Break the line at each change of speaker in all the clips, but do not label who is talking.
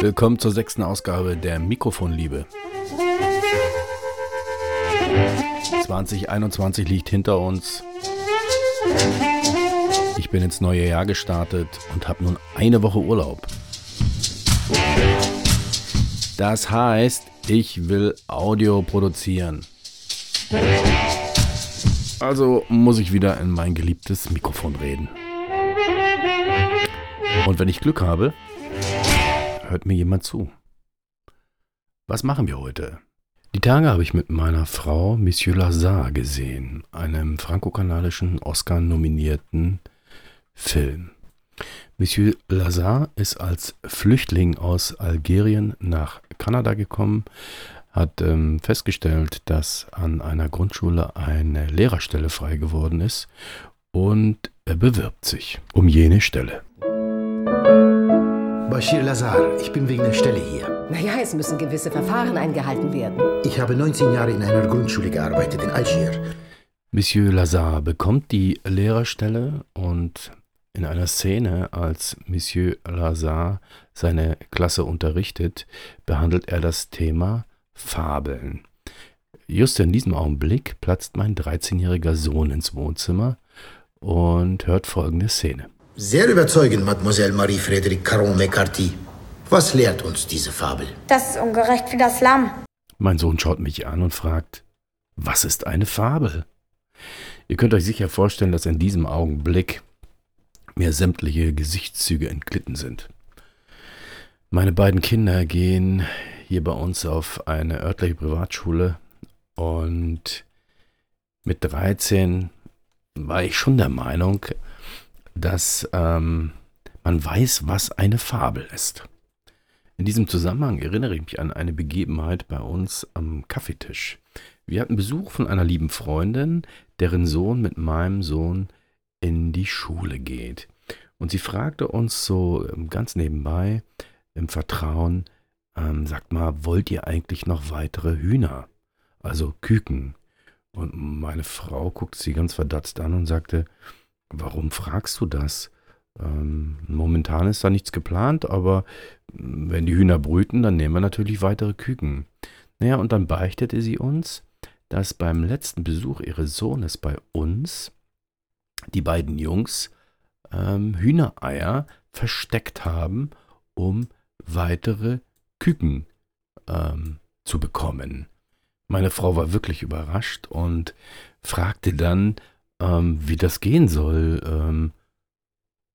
Willkommen zur sechsten Ausgabe der Mikrofonliebe. 2021 liegt hinter uns. Ich bin ins neue Jahr gestartet und habe nun eine Woche Urlaub. Das heißt, ich will Audio produzieren. Also muss ich wieder in mein geliebtes Mikrofon reden. Und wenn ich Glück habe, hört mir jemand zu. Was machen wir heute? Die Tage habe ich mit meiner Frau Monsieur Lazare gesehen, einem franco-kanadischen Oscar-nominierten Film. Monsieur Lazare ist als Flüchtling aus Algerien nach Kanada gekommen, hat ähm, festgestellt, dass an einer Grundschule eine Lehrerstelle frei geworden ist und er bewirbt sich um jene Stelle.
Bashir Lazar, ich bin wegen der Stelle hier.
Naja, es müssen gewisse Verfahren eingehalten werden.
Ich habe 19 Jahre in einer Grundschule gearbeitet in Algier.
Monsieur Lazare bekommt die Lehrerstelle und in einer Szene, als Monsieur Lazare seine Klasse unterrichtet, behandelt er das Thema Fabeln. Just in diesem Augenblick platzt mein 13-jähriger Sohn ins Wohnzimmer und hört folgende Szene.
Sehr überzeugend, Mademoiselle Marie-Frédérique Caron-McCarthy. Was lehrt uns diese Fabel?
Das ist ungerecht wie das Lamm.
Mein Sohn schaut mich an und fragt, was ist eine Fabel? Ihr könnt euch sicher vorstellen, dass in diesem Augenblick mir sämtliche Gesichtszüge entglitten sind. Meine beiden Kinder gehen hier bei uns auf eine örtliche Privatschule und mit 13 war ich schon der Meinung, dass ähm, man weiß, was eine Fabel ist. In diesem Zusammenhang erinnere ich mich an eine Begebenheit bei uns am Kaffeetisch. Wir hatten Besuch von einer lieben Freundin, deren Sohn mit meinem Sohn in die Schule geht. Und sie fragte uns so ähm, ganz nebenbei im Vertrauen, ähm, sagt mal, wollt ihr eigentlich noch weitere Hühner? Also Küken. Und meine Frau guckt sie ganz verdutzt an und sagte, Warum fragst du das? Ähm, momentan ist da nichts geplant, aber wenn die Hühner brüten, dann nehmen wir natürlich weitere Küken. Naja, und dann beichtete sie uns, dass beim letzten Besuch ihres Sohnes bei uns die beiden Jungs ähm, Hühnereier versteckt haben, um weitere Küken ähm, zu bekommen. Meine Frau war wirklich überrascht und fragte dann, ähm, wie das gehen soll. Ähm,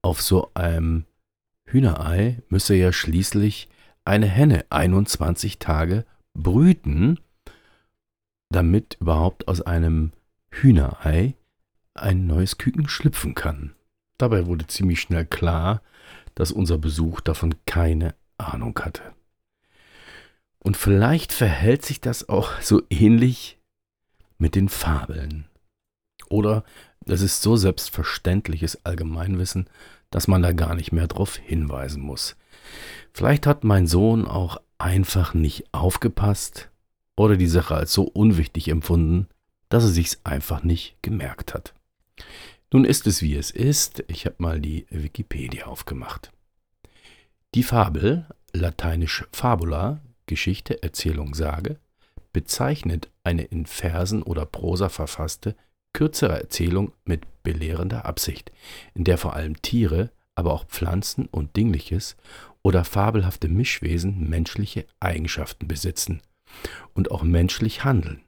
auf so einem Hühnerei müsse ja schließlich eine Henne 21 Tage brüten, damit überhaupt aus einem Hühnerei ein neues Küken schlüpfen kann. Dabei wurde ziemlich schnell klar, dass unser Besuch davon keine Ahnung hatte. Und vielleicht verhält sich das auch so ähnlich mit den Fabeln. Oder es ist so selbstverständliches Allgemeinwissen, dass man da gar nicht mehr drauf hinweisen muss. Vielleicht hat mein Sohn auch einfach nicht aufgepasst oder die Sache als so unwichtig empfunden, dass er sich's einfach nicht gemerkt hat. Nun ist es wie es ist. Ich habe mal die Wikipedia aufgemacht. Die Fabel, lateinisch Fabula, Geschichte, Erzählung, Sage, bezeichnet eine in Versen oder Prosa verfasste kürzere Erzählung mit belehrender Absicht, in der vor allem Tiere, aber auch Pflanzen und Dingliches oder fabelhafte Mischwesen menschliche Eigenschaften besitzen und auch menschlich handeln.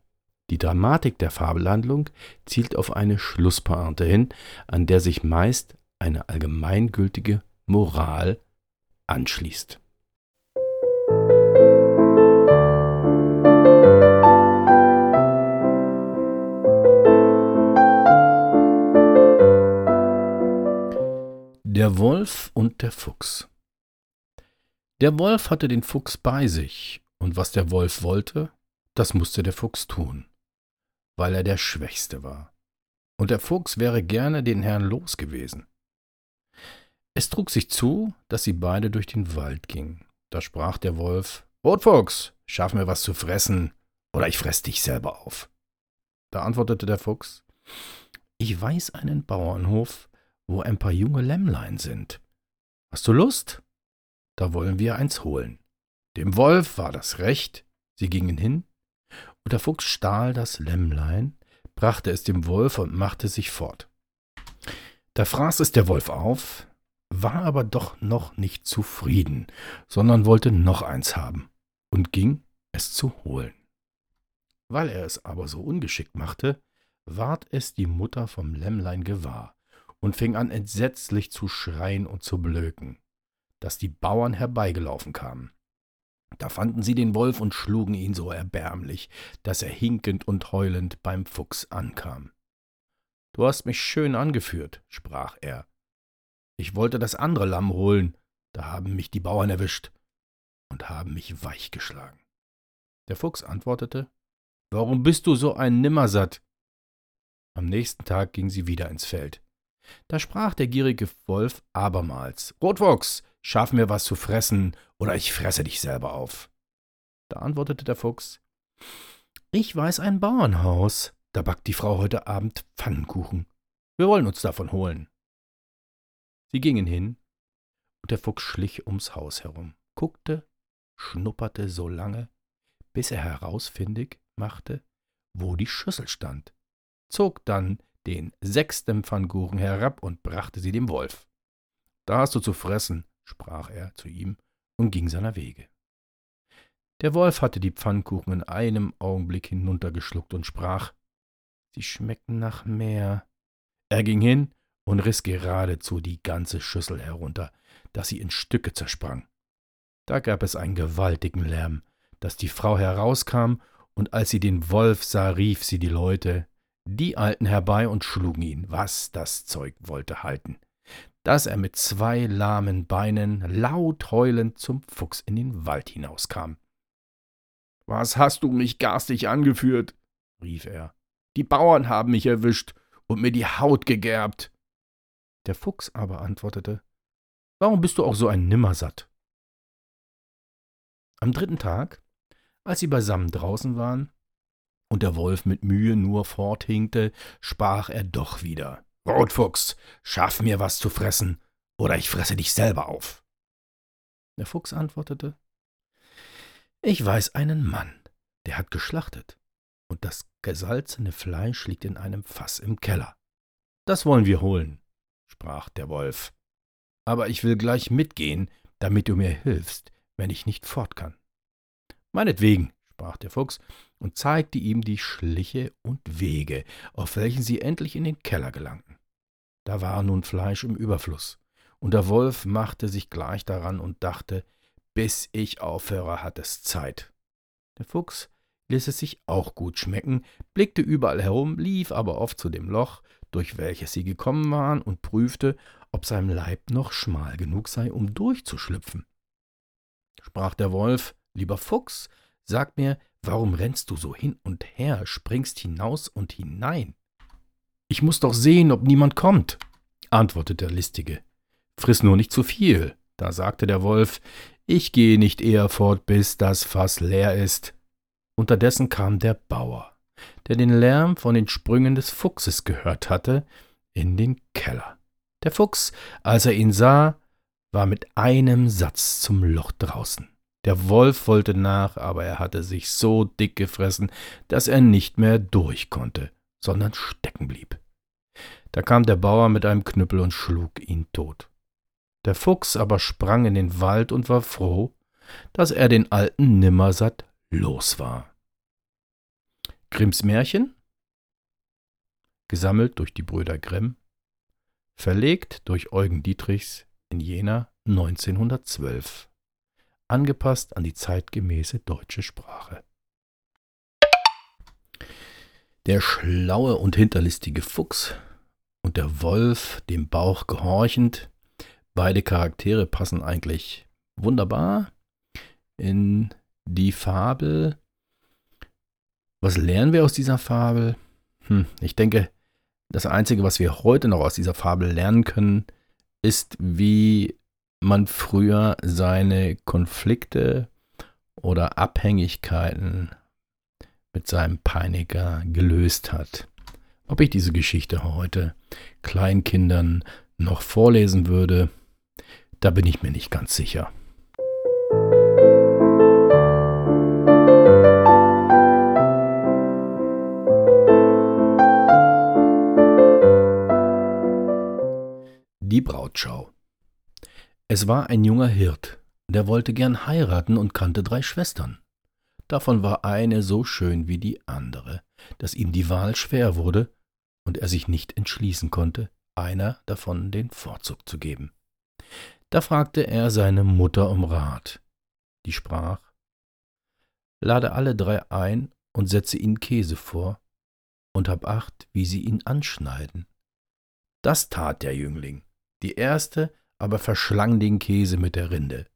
Die Dramatik der Fabelhandlung zielt auf eine Schlusspointe hin, an der sich meist eine allgemeingültige Moral anschließt. Der Wolf und der Fuchs. Der Wolf hatte den Fuchs bei sich, und was der Wolf wollte, das musste der Fuchs tun, weil er der Schwächste war. Und der Fuchs wäre gerne den Herrn los gewesen. Es trug sich zu, dass sie beide durch den Wald gingen. Da sprach der Wolf: Rotfuchs, schaff mir was zu fressen, oder ich fress dich selber auf. Da antwortete der Fuchs: Ich weiß einen Bauernhof, wo ein paar junge Lämmlein sind. Hast du Lust? da wollen wir eins holen. Dem Wolf war das recht, sie gingen hin, und der Fuchs stahl das Lämmlein, brachte es dem Wolf und machte sich fort. Da fraß es der Wolf auf, war aber doch noch nicht zufrieden, sondern wollte noch eins haben und ging es zu holen. Weil er es aber so ungeschickt machte, ward es die Mutter vom Lämmlein gewahr und fing an entsetzlich zu schreien und zu blöken, dass die Bauern herbeigelaufen kamen. Da fanden sie den Wolf und schlugen ihn so erbärmlich, dass er hinkend und heulend beim Fuchs ankam. Du hast mich schön angeführt, sprach er. Ich wollte das andere Lamm holen, da haben mich die Bauern erwischt und haben mich weichgeschlagen. Der Fuchs antwortete, Warum bist du so ein Nimmersatt? Am nächsten Tag ging sie wieder ins Feld. Da sprach der gierige Wolf abermals, Rotfuchs, schaff mir was zu fressen, oder ich fresse dich selber auf. Da antwortete der Fuchs, ich weiß ein Bauernhaus, da backt die Frau heute Abend Pfannkuchen. Wir wollen uns davon holen. Sie gingen hin, und der Fuchs schlich ums Haus herum, guckte, schnupperte so lange, bis er herausfindig machte, wo die Schüssel stand, zog dann den sechsten Pfannkuchen herab und brachte sie dem Wolf. Da hast du zu fressen, sprach er zu ihm und ging seiner Wege. Der Wolf hatte die Pfannkuchen in einem Augenblick hinuntergeschluckt und sprach, Sie schmecken nach Meer. Er ging hin und riß geradezu die ganze Schüssel herunter, dass sie in Stücke zersprang. Da gab es einen gewaltigen Lärm, dass die Frau herauskam, und als sie den Wolf sah, rief sie die Leute, die eilten herbei und schlugen ihn, was das Zeug wollte halten dass er mit zwei lahmen Beinen laut heulend zum Fuchs in den Wald hinauskam. Was hast du mich garstig angeführt? rief er. Die Bauern haben mich erwischt und mir die Haut gegerbt. Der Fuchs aber antwortete, Warum bist du auch so ein Nimmersatt? Am dritten Tag, als sie beisammen draußen waren und der Wolf mit Mühe nur forthinkte, sprach er doch wieder. Rotfuchs, schaff mir was zu fressen, oder ich fresse dich selber auf. Der Fuchs antwortete, Ich weiß einen Mann, der hat geschlachtet, und das gesalzene Fleisch liegt in einem Fass im Keller. Das wollen wir holen, sprach der Wolf. Aber ich will gleich mitgehen, damit du mir hilfst, wenn ich nicht fort kann. Meinetwegen, sprach der Fuchs und zeigte ihm die Schliche und Wege, auf welchen sie endlich in den Keller gelangten. Da war nun Fleisch im Überfluss, und der Wolf machte sich gleich daran und dachte, bis ich aufhöre, hat es Zeit. Der Fuchs ließ es sich auch gut schmecken, blickte überall herum, lief aber oft zu dem Loch, durch welches sie gekommen waren, und prüfte, ob sein Leib noch schmal genug sei, um durchzuschlüpfen. Sprach der Wolf, lieber Fuchs, sag mir, warum rennst du so hin und her, springst hinaus und hinein? Ich muss doch sehen, ob niemand kommt, antwortete der Listige. Friss nur nicht zu viel. Da sagte der Wolf, ich gehe nicht eher fort, bis das Fass leer ist. Unterdessen kam der Bauer, der den Lärm von den Sprüngen des Fuchses gehört hatte, in den Keller. Der Fuchs, als er ihn sah, war mit einem Satz zum Loch draußen. Der Wolf wollte nach, aber er hatte sich so dick gefressen, dass er nicht mehr durch konnte sondern stecken blieb. Da kam der Bauer mit einem Knüppel und schlug ihn tot. Der Fuchs aber sprang in den Wald und war froh, dass er den alten Nimmersatt los war. Grimms Märchen, gesammelt durch die Brüder Grimm, verlegt durch Eugen Dietrichs in Jena 1912, angepasst an die zeitgemäße deutsche Sprache. Der schlaue und hinterlistige Fuchs und der Wolf dem Bauch gehorchend, beide Charaktere passen eigentlich wunderbar in die Fabel. Was lernen wir aus dieser Fabel? Hm, ich denke, das Einzige, was wir heute noch aus dieser Fabel lernen können, ist, wie man früher seine Konflikte oder Abhängigkeiten mit seinem Peiniger gelöst hat. Ob ich diese Geschichte heute Kleinkindern noch vorlesen würde, da bin ich mir nicht ganz sicher. Die Brautschau. Es war ein junger Hirt, der wollte gern heiraten und kannte drei Schwestern. Davon war eine so schön wie die andere, dass ihm die Wahl schwer wurde und er sich nicht entschließen konnte, einer davon den Vorzug zu geben. Da fragte er seine Mutter um Rat. Die sprach Lade alle drei ein und setze ihnen Käse vor, und hab acht, wie sie ihn anschneiden. Das tat der Jüngling. Die erste aber verschlang den Käse mit der Rinde.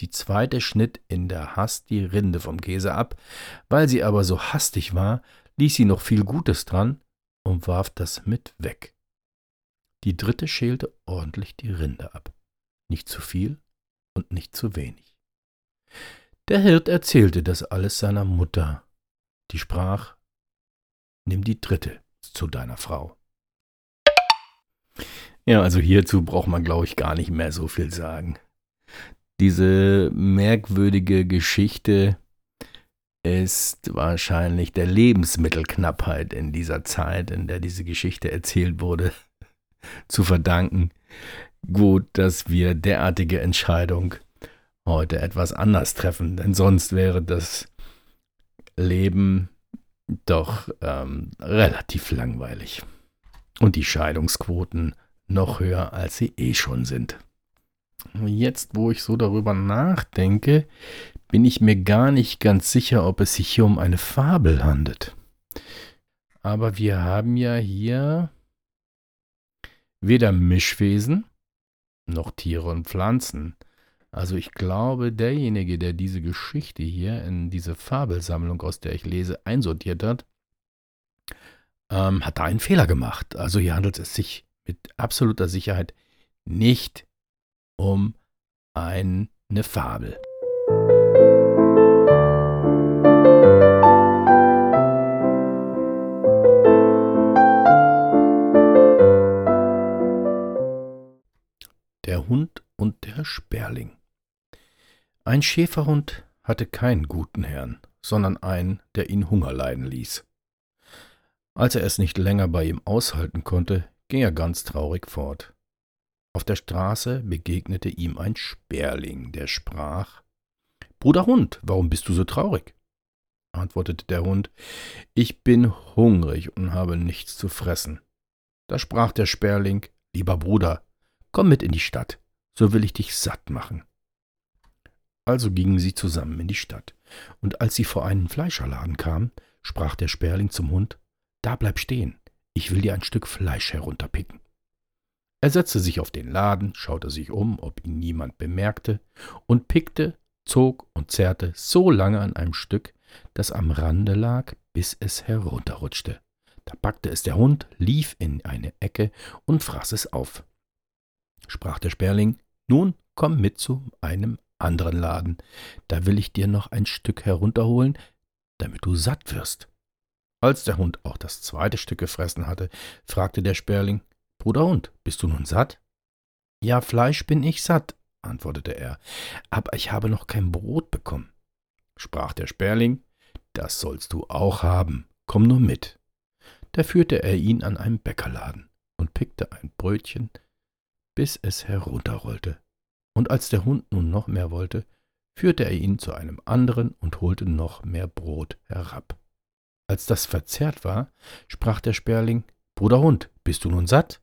Die zweite schnitt in der Hast die Rinde vom Käse ab, weil sie aber so hastig war, ließ sie noch viel Gutes dran und warf das mit weg. Die dritte schälte ordentlich die Rinde ab. Nicht zu viel und nicht zu wenig. Der Hirt erzählte das alles seiner Mutter. Die sprach, Nimm die dritte zu deiner Frau. Ja, also hierzu braucht man, glaube ich, gar nicht mehr so viel sagen. Diese merkwürdige Geschichte ist wahrscheinlich der Lebensmittelknappheit in dieser Zeit, in der diese Geschichte erzählt wurde, zu verdanken. Gut, dass wir derartige Entscheidung heute etwas anders treffen, denn sonst wäre das Leben doch ähm, relativ langweilig. Und die Scheidungsquoten noch höher, als sie eh schon sind. Jetzt, wo ich so darüber nachdenke, bin ich mir gar nicht ganz sicher, ob es sich hier um eine Fabel handelt. Aber wir haben ja hier weder Mischwesen noch Tiere und Pflanzen. Also ich glaube, derjenige, der diese Geschichte hier in diese Fabelsammlung, aus der ich lese, einsortiert hat, ähm, hat da einen Fehler gemacht. Also hier handelt es sich mit absoluter Sicherheit nicht um eine Fabel. Der Hund und der Sperling. Ein Schäferhund hatte keinen guten Herrn, sondern einen, der ihn Hunger leiden ließ. Als er es nicht länger bei ihm aushalten konnte, ging er ganz traurig fort. Auf der Straße begegnete ihm ein Sperling, der sprach Bruder Hund, warum bist du so traurig? antwortete der Hund, ich bin hungrig und habe nichts zu fressen. Da sprach der Sperling, lieber Bruder, komm mit in die Stadt, so will ich dich satt machen. Also gingen sie zusammen in die Stadt, und als sie vor einen Fleischerladen kamen, sprach der Sperling zum Hund, da bleib stehen, ich will dir ein Stück Fleisch herunterpicken. Er setzte sich auf den Laden, schaute sich um, ob ihn niemand bemerkte, und pickte, zog und zerrte so lange an einem Stück, das am Rande lag, bis es herunterrutschte. Da packte es der Hund, lief in eine Ecke und fraß es auf. Sprach der Sperling, nun komm mit zu einem anderen Laden, da will ich dir noch ein Stück herunterholen, damit du satt wirst. Als der Hund auch das zweite Stück gefressen hatte, fragte der Sperling, Bruder Hund, bist du nun satt? Ja, Fleisch bin ich satt, antwortete er, aber ich habe noch kein Brot bekommen. Sprach der Sperling, das sollst du auch haben, komm nur mit. Da führte er ihn an einen Bäckerladen und pickte ein Brötchen, bis es herunterrollte. Und als der Hund nun noch mehr wollte, führte er ihn zu einem anderen und holte noch mehr Brot herab. Als das verzehrt war, sprach der Sperling, Bruder Hund, bist du nun satt?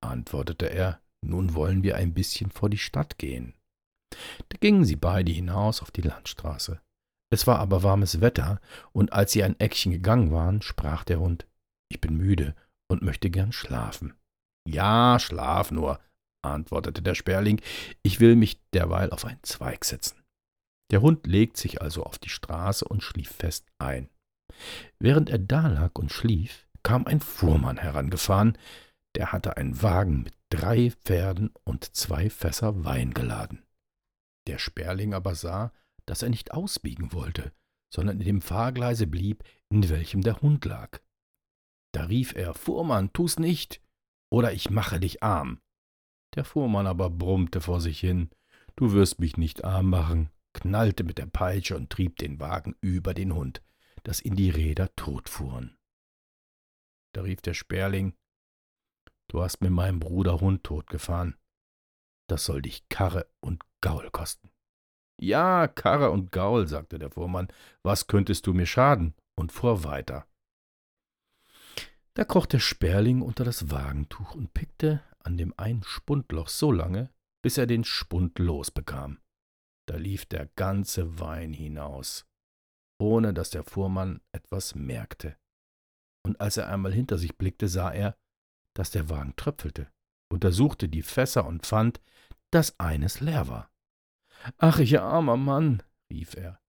antwortete er, nun wollen wir ein bisschen vor die Stadt gehen. Da gingen sie beide hinaus auf die Landstraße. Es war aber warmes Wetter, und als sie ein Eckchen gegangen waren, sprach der Hund, ich bin müde und möchte gern schlafen. Ja, schlaf nur, antwortete der Sperling, ich will mich derweil auf einen Zweig setzen. Der Hund legt sich also auf die Straße und schlief fest ein. Während er da lag und schlief, kam ein Fuhrmann herangefahren, der hatte einen Wagen mit drei Pferden und zwei Fässer Wein geladen. Der Sperling aber sah, dass er nicht ausbiegen wollte, sondern in dem Fahrgleise blieb, in welchem der Hund lag. Da rief er Fuhrmann, tu's nicht, oder ich mache dich arm. Der Fuhrmann aber brummte vor sich hin Du wirst mich nicht arm machen, knallte mit der Peitsche und trieb den Wagen über den Hund dass ihn die Räder totfuhren. Da rief der Sperling Du hast mir meinen Bruder Hund totgefahren. Das soll dich Karre und Gaul kosten. Ja, Karre und Gaul, sagte der Fuhrmann, was könntest du mir schaden? und fuhr weiter. Da kroch der Sperling unter das Wagentuch und pickte an dem einen Spundloch so lange, bis er den Spund losbekam. Da lief der ganze Wein hinaus, ohne dass der Fuhrmann etwas merkte. Und als er einmal hinter sich blickte, sah er, dass der Wagen tröpfelte, untersuchte die Fässer und fand, dass eines leer war. Ach, ich armer Mann, rief er.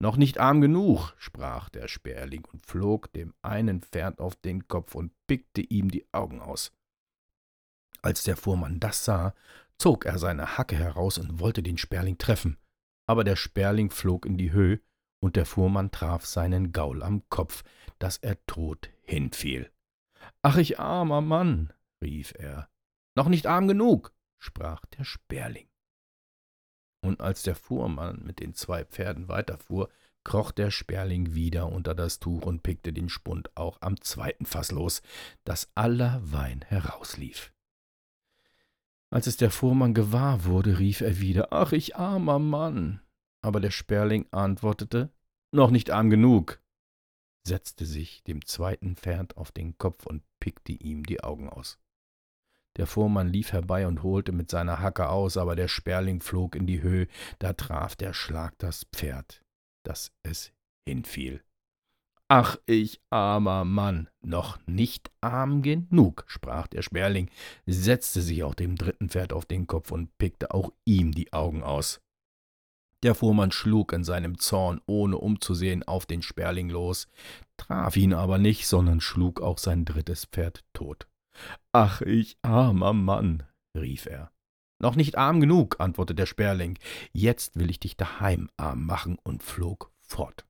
Noch nicht arm genug, sprach der Sperling und flog dem einen Pferd auf den Kopf und pickte ihm die Augen aus. Als der Fuhrmann das sah, zog er seine Hacke heraus und wollte den Sperling treffen, aber der Sperling flog in die Höhe, und der Fuhrmann traf seinen Gaul am Kopf, dass er tot hinfiel. Ach, ich armer Mann, rief er. Noch nicht arm genug, sprach der Sperling. Und als der Fuhrmann mit den zwei Pferden weiterfuhr, kroch der Sperling wieder unter das Tuch und pickte den Spund auch am zweiten Fass los, dass aller Wein herauslief. Als es der Fuhrmann gewahr wurde, rief er wieder Ach, ich armer Mann. Aber der Sperling antwortete Noch nicht arm genug, setzte sich dem zweiten Pferd auf den Kopf und pickte ihm die Augen aus. Der Fuhrmann lief herbei und holte mit seiner Hacke aus, aber der Sperling flog in die Höhe, da traf der Schlag das Pferd, dass es hinfiel. Ach, ich armer Mann, noch nicht arm genug, sprach der Sperling, setzte sich auch dem dritten Pferd auf den Kopf und pickte auch ihm die Augen aus. Der Fuhrmann schlug in seinem Zorn, ohne umzusehen, auf den Sperling los, traf ihn aber nicht, sondern schlug auch sein drittes Pferd tot. Ach, ich armer Mann, rief er. Noch nicht arm genug, antwortete der Sperling. Jetzt will ich dich daheim arm machen und flog fort.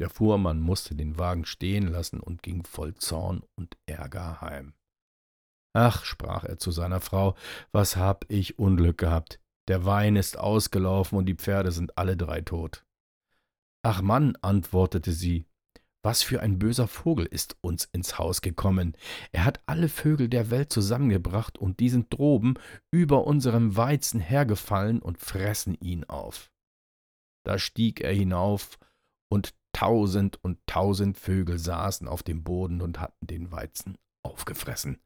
Der Fuhrmann musste den Wagen stehen lassen und ging voll Zorn und Ärger heim. Ach, sprach er zu seiner Frau, was hab ich Unglück gehabt. Der Wein ist ausgelaufen und die Pferde sind alle drei tot. Ach Mann, antwortete sie, was für ein böser Vogel ist uns ins Haus gekommen. Er hat alle Vögel der Welt zusammengebracht und die sind droben über unserem Weizen hergefallen und fressen ihn auf. Da stieg er hinauf, und tausend und tausend Vögel saßen auf dem Boden und hatten den Weizen aufgefressen.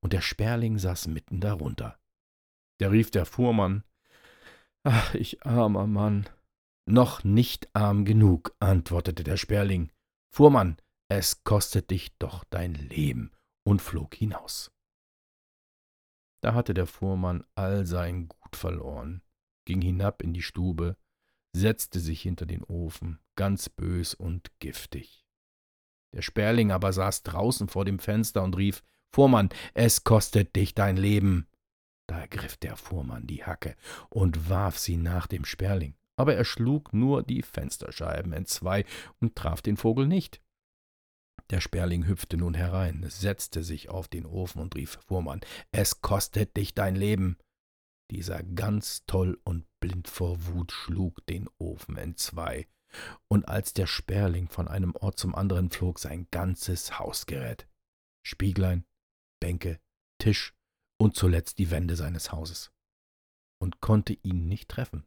Und der Sperling saß mitten darunter. Da rief der Fuhrmann, Ach, ich armer Mann. Noch nicht arm genug, antwortete der Sperling. Fuhrmann, es kostet dich doch dein Leben, und flog hinaus. Da hatte der Fuhrmann all sein Gut verloren, ging hinab in die Stube, setzte sich hinter den Ofen, ganz bös und giftig. Der Sperling aber saß draußen vor dem Fenster und rief Fuhrmann, es kostet dich dein Leben. Da ergriff der Fuhrmann die Hacke und warf sie nach dem Sperling aber er schlug nur die Fensterscheiben entzwei und traf den Vogel nicht. Der Sperling hüpfte nun herein, setzte sich auf den Ofen und rief Fuhrmann, es kostet dich dein Leben. Dieser ganz toll und blind vor Wut schlug den Ofen entzwei, und als der Sperling von einem Ort zum anderen flog, sein ganzes Hausgerät, Spieglein, Bänke, Tisch und zuletzt die Wände seines Hauses, und konnte ihn nicht treffen.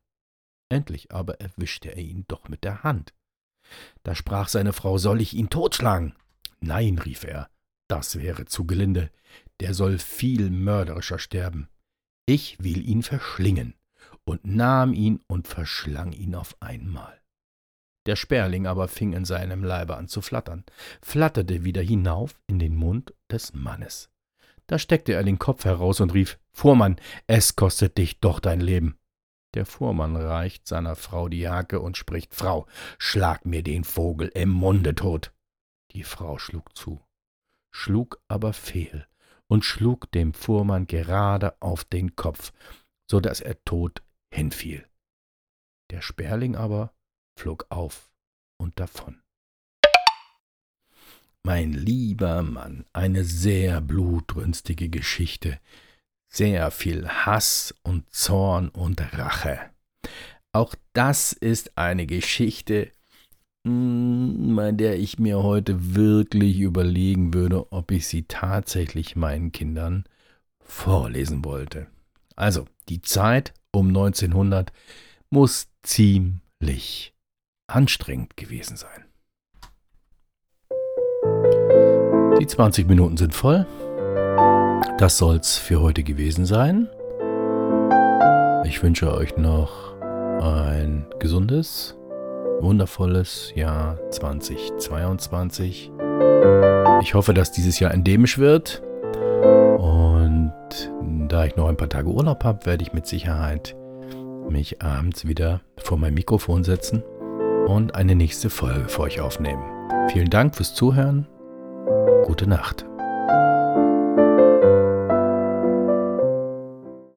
Endlich aber erwischte er ihn doch mit der Hand. Da sprach seine Frau, soll ich ihn totschlagen? Nein, rief er, das wäre zu gelinde, der soll viel mörderischer sterben. Ich will ihn verschlingen, und nahm ihn und verschlang ihn auf einmal. Der Sperling aber fing in seinem Leibe an zu flattern, flatterte wieder hinauf in den Mund des Mannes. Da steckte er den Kopf heraus und rief, Fuhrmann, es kostet dich doch dein Leben. Der Fuhrmann reicht seiner Frau die Hacke und spricht Frau, schlag mir den Vogel im Munde tot. Die Frau schlug zu, schlug aber fehl und schlug dem Fuhrmann gerade auf den Kopf, so dass er tot hinfiel. Der Sperling aber flog auf und davon. Mein lieber Mann, eine sehr blutrünstige Geschichte, sehr viel Hass und Zorn und Rache. Auch das ist eine Geschichte, hm, bei der ich mir heute wirklich überlegen würde, ob ich sie tatsächlich meinen Kindern vorlesen wollte. Also, die Zeit um 1900 muss ziemlich anstrengend gewesen sein. Die 20 Minuten sind voll. Das soll's für heute gewesen sein. Ich wünsche euch noch ein gesundes, wundervolles Jahr 2022. Ich hoffe, dass dieses Jahr endemisch wird. Und da ich noch ein paar Tage Urlaub habe, werde ich mit Sicherheit mich abends wieder vor mein Mikrofon setzen und eine nächste Folge für euch aufnehmen. Vielen Dank fürs Zuhören. Gute Nacht.